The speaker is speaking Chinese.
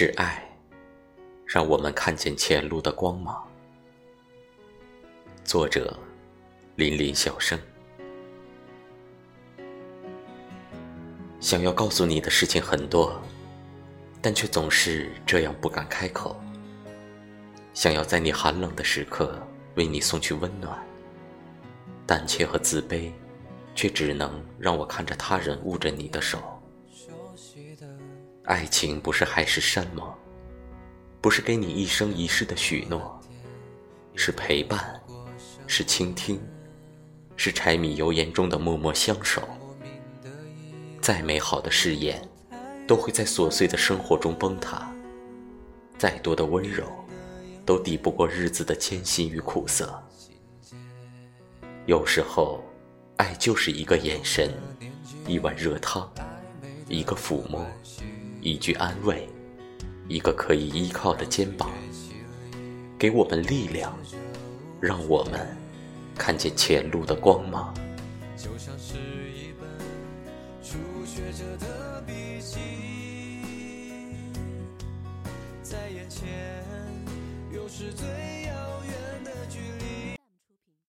是爱，让我们看见前路的光芒。作者：林林小生。想要告诉你的事情很多，但却总是这样不敢开口。想要在你寒冷的时刻为你送去温暖，胆怯和自卑，却只能让我看着他人握着你的手。爱情不是海誓山盟，不是给你一生一世的许诺，是陪伴，是倾听，是柴米油盐中的默默相守。再美好的誓言，都会在琐碎的生活中崩塌；再多的温柔，都抵不过日子的艰辛与苦涩。有时候，爱就是一个眼神，一碗热汤，一个抚摸。一句安慰，一个可以依靠的肩膀，给我们力量，让我们看见前路的光芒。就像是一本初学者的笔记，在眼前，又是最。